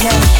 Yeah.